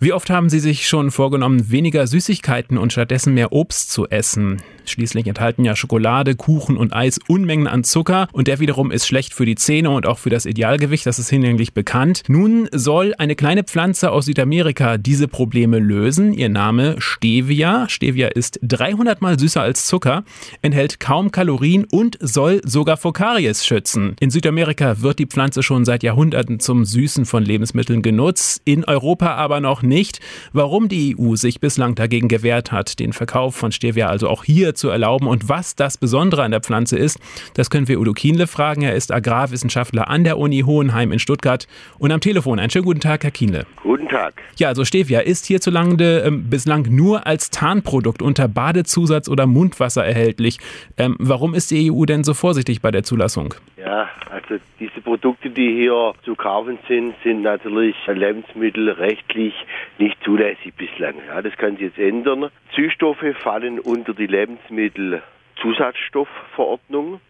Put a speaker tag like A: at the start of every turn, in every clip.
A: Wie oft haben Sie sich schon vorgenommen, weniger Süßigkeiten und stattdessen mehr Obst zu essen? Schließlich enthalten ja Schokolade, Kuchen und Eis Unmengen an Zucker und der wiederum ist schlecht für die Zähne und auch für das Idealgewicht, das ist hinlänglich bekannt. Nun soll eine kleine Pflanze aus Südamerika diese Probleme lösen. Ihr Name Stevia. Stevia ist 300 mal süßer als Zucker, enthält kaum Kalorien und soll sogar vor Karies schützen. In Südamerika wird die Pflanze schon seit Jahrhunderten zum Süßen von Lebensmitteln genutzt, in Europa aber noch nicht. Warum die EU sich bislang dagegen gewehrt hat, den Verkauf von Stevia also auch hier zu erlauben. Und was das Besondere an der Pflanze ist, das können wir Udo Kienle fragen. Er ist Agrarwissenschaftler an der Uni Hohenheim in Stuttgart. Und am Telefon einen schönen guten Tag, Herr Kienle.
B: Guten Tag.
A: Ja, also Stevia ist hierzulande ähm, bislang nur als Tarnprodukt unter Badezusatz oder Mundwasser erhältlich. Ähm, warum ist die EU denn so vorsichtig bei der Zulassung?
B: Ja, also diese Produkte, die hier zu kaufen sind, sind natürlich lebensmittelrechtlich nicht zulässig bislang. Ja, das kann sich jetzt ändern. Süßstoffe fallen unter die Lebensmittelzusatzstoffverordnung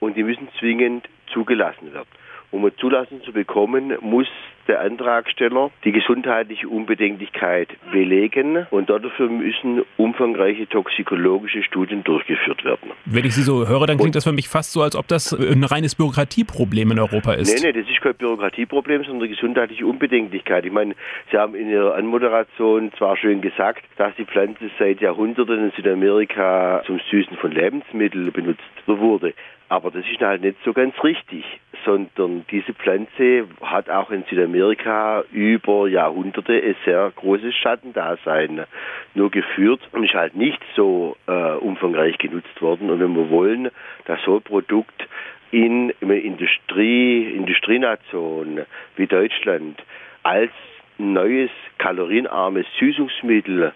B: und die müssen zwingend zugelassen werden. Um eine Zulassung zu bekommen, muss der Antragsteller die gesundheitliche Unbedenklichkeit belegen und dafür müssen umfangreiche toxikologische Studien durchgeführt werden.
A: Wenn ich Sie so höre, dann klingt und das für mich fast so, als ob das ein reines Bürokratieproblem in Europa ist.
B: Nee, nee, das ist kein Bürokratieproblem, sondern gesundheitliche Unbedenklichkeit. Ich meine, Sie haben in Ihrer Anmoderation zwar schön gesagt, dass die Pflanze seit Jahrhunderten in Südamerika zum Süßen von Lebensmitteln benutzt wurde. Aber das ist halt nicht so ganz richtig, sondern diese Pflanze hat auch in Südamerika über Jahrhunderte ein sehr großes Schattendasein nur geführt und ist halt nicht so äh, umfangreich genutzt worden. Und wenn wir wollen, dass so ein Produkt in, in Industrie, Industrienation wie Deutschland als neues kalorienarmes Süßungsmittel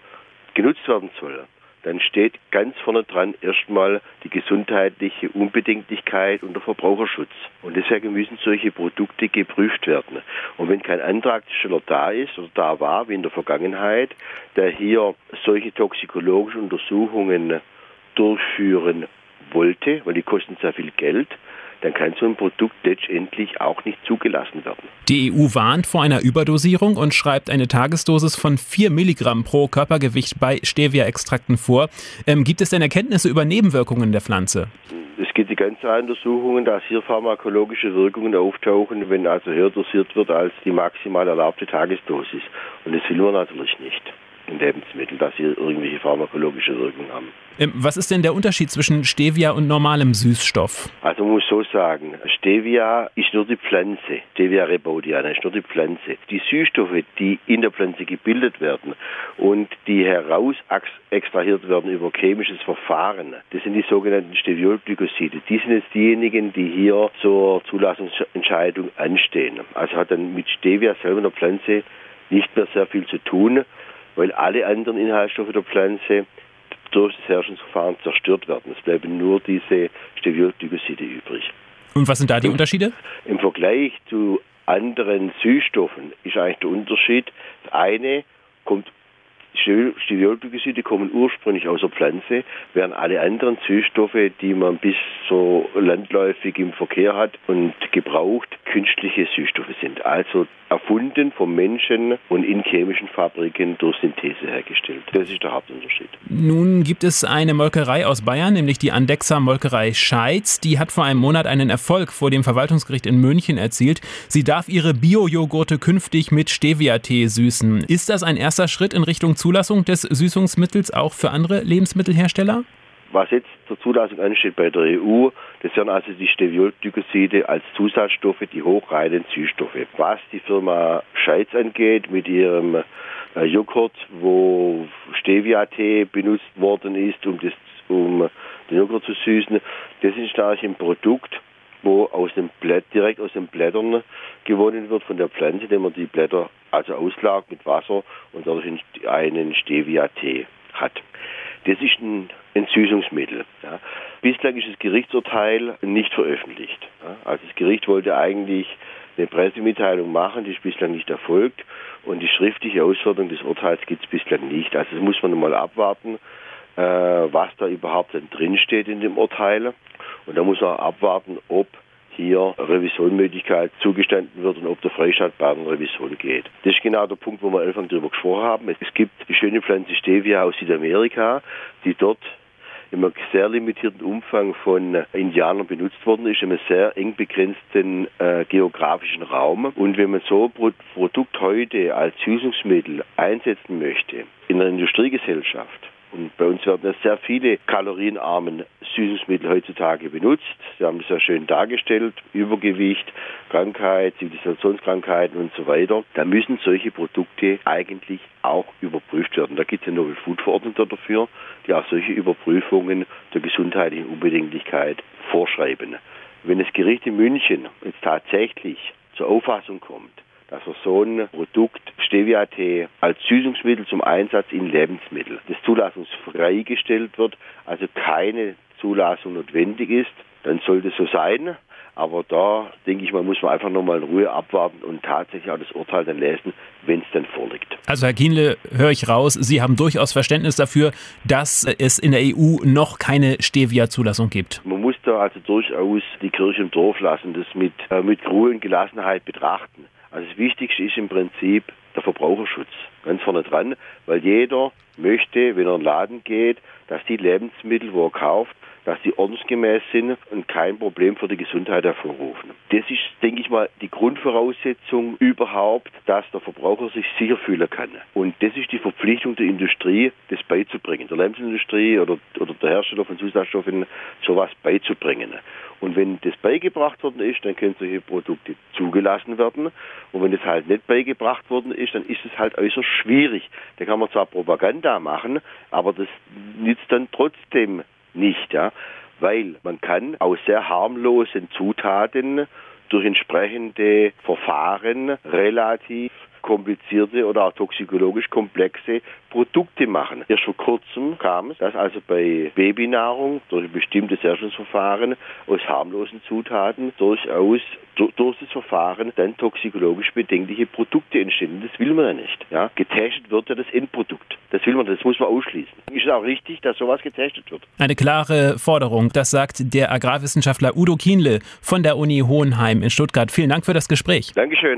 B: genutzt werden soll, dann steht ganz vorne dran erstmal die gesundheitliche Unbedenklichkeit und der Verbraucherschutz. Und deswegen müssen solche Produkte geprüft werden. Und wenn kein Antragsteller da ist oder da war, wie in der Vergangenheit, der hier solche toxikologischen Untersuchungen durchführen wollte, weil die kosten sehr viel Geld, dann kann so ein Produkt letztendlich auch nicht zugelassen werden.
A: Die EU warnt vor einer Überdosierung und schreibt eine Tagesdosis von 4 Milligramm pro Körpergewicht bei Stevia-Extrakten vor. Ähm, gibt es denn Erkenntnisse über Nebenwirkungen der Pflanze?
B: Es gibt die ganzen Untersuchungen, dass hier pharmakologische Wirkungen auftauchen, wenn also höher dosiert wird als die maximal erlaubte Tagesdosis. Und das will man natürlich nicht in Lebensmitteln, dass sie irgendwelche pharmakologische Wirkungen haben.
A: Ähm, was ist denn der Unterschied zwischen Stevia und normalem Süßstoff?
B: Also man muss so sagen, Stevia ist nur die Pflanze, Stevia rebaudiana ist nur die Pflanze. Die Süßstoffe, die in der Pflanze gebildet werden und die heraus extrahiert werden über chemisches Verfahren, das sind die sogenannten Steviolglykoside. Die sind jetzt diejenigen, die hier zur Zulassungsentscheidung anstehen. Also hat dann mit Stevia selber in der Pflanze nicht mehr sehr viel zu tun weil alle anderen Inhaltsstoffe der Pflanze durch das Herrschungsverfahren zerstört werden. Es bleiben nur diese Steviolglykoside übrig.
A: Und was sind da die Unterschiede?
B: Im Vergleich zu anderen Süßstoffen ist eigentlich der Unterschied, das eine kommt Steviolglykoside kommen ursprünglich aus der Pflanze, während alle anderen Süßstoffe, die man bis so landläufig im Verkehr hat und gebraucht, künstliche Süßstoffe sind. Also erfunden vom Menschen und in chemischen Fabriken durch Synthese hergestellt. Das ist der Hauptunterschied.
A: Nun gibt es eine Molkerei aus Bayern, nämlich die Andexa Molkerei Scheiz. Die hat vor einem Monat einen Erfolg vor dem Verwaltungsgericht in München erzielt. Sie darf ihre Bio-Joghurte künftig mit Stevia-Tee süßen. Ist das ein erster Schritt in Richtung Zulassung des Süßungsmittels auch für andere Lebensmittelhersteller?
B: Was jetzt zur Zulassung ansteht bei der EU, das wären also die Steviolglykoside als Zusatzstoffe, die hochreinen Süßstoffe. Was die Firma Scheiz angeht mit ihrem äh, Joghurt, wo Stevia-Tee benutzt worden ist, um, das, um den Joghurt zu süßen, das ist natürlich ein Produkt, wo aus dem Blätt, direkt aus den Blättern gewonnen wird von der Pflanze, indem man die Blätter also auslagert mit Wasser und dadurch einen Stevia-Tee hat. Das ist ein, ein Süßungsmittel. Ja. Bislang ist das Gerichtsurteil nicht veröffentlicht. Ja. Also das Gericht wollte eigentlich eine Pressemitteilung machen, die ist bislang nicht erfolgt und die schriftliche Auswertung des Urteils gibt es bislang nicht. Also das muss man mal abwarten, äh, was da überhaupt dann drinsteht in dem Urteil. Und da muss man abwarten, ob hier Revisionmöglichkeit zugestanden wird und ob der Freistaat einer Revision geht. Das ist genau der Punkt, wo wir am Anfang darüber gesprochen haben. Es gibt die schöne Pflanze Stevia aus Südamerika, die dort in einem sehr limitierten Umfang von Indianern benutzt worden ist, in einem sehr eng begrenzten äh, geografischen Raum. Und wenn man so ein Produkt heute als Süßungsmittel einsetzen möchte, in einer Industriegesellschaft, und bei uns werden ja sehr viele kalorienarmen Süßungsmittel heutzutage benutzt. Sie haben es ja schön dargestellt. Übergewicht, Krankheit, Zivilisationskrankheiten und so weiter. Da müssen solche Produkte eigentlich auch überprüft werden. Da gibt es eine Novel Food Verordnung dafür, die auch solche Überprüfungen der gesundheitlichen Unbedenklichkeit vorschreiben. Wenn das Gericht in München jetzt tatsächlich zur Auffassung kommt, dass er so ein Produkt Stevia-Tee als Süßungsmittel zum Einsatz in Lebensmittel, das zulassungsfreigestellt wird, also keine Zulassung notwendig ist, dann sollte es so sein. Aber da, denke ich mal, muss man einfach nochmal in Ruhe abwarten und tatsächlich auch das Urteil dann lesen, wenn es dann vorliegt.
A: Also Herr Kienle, höre ich raus, Sie haben durchaus Verständnis dafür, dass es in der EU noch keine Stevia-Zulassung gibt.
B: Man muss da also durchaus die Kirche im Dorf lassen, das mit, äh, mit Ruhe und Gelassenheit betrachten. Also das Wichtigste ist im Prinzip der Verbraucherschutz. Ganz vorne dran, weil jeder möchte, wenn er in den Laden geht, dass die Lebensmittel, wo er kauft, dass die ordnungsgemäß sind und kein Problem für die Gesundheit hervorrufen. Das ist, denke ich mal, die Grundvoraussetzung überhaupt, dass der Verbraucher sich sicher fühlen kann. Und das ist die Verpflichtung der Industrie, das beizubringen, der Lebensmittelindustrie oder, oder der Hersteller von Zusatzstoffen, sowas beizubringen. Und wenn das beigebracht worden ist, dann können solche Produkte zugelassen werden. Und wenn das halt nicht beigebracht worden ist, dann ist es halt äußerst schwierig. Da kann man zwar Propaganda machen, aber das nützt dann trotzdem nicht, ja, weil man kann aus sehr harmlosen Zutaten durch entsprechende Verfahren relativ komplizierte oder auch toxikologisch komplexe Produkte machen. Erst vor kurzem kam es, dass also bei Babynahrung durch ein bestimmtes Herstellungsverfahren aus harmlosen Zutaten durchaus durch das Verfahren dann toxikologisch bedenkliche Produkte entstehen. Das will man ja nicht. Ja? Getestet wird ja das Endprodukt. Das will man, das muss man ausschließen. Ist es auch richtig, dass sowas getestet wird?
A: Eine klare Forderung, das sagt der Agrarwissenschaftler Udo Kienle von der Uni Hohenheim in Stuttgart. Vielen Dank für das Gespräch.
B: Dankeschön.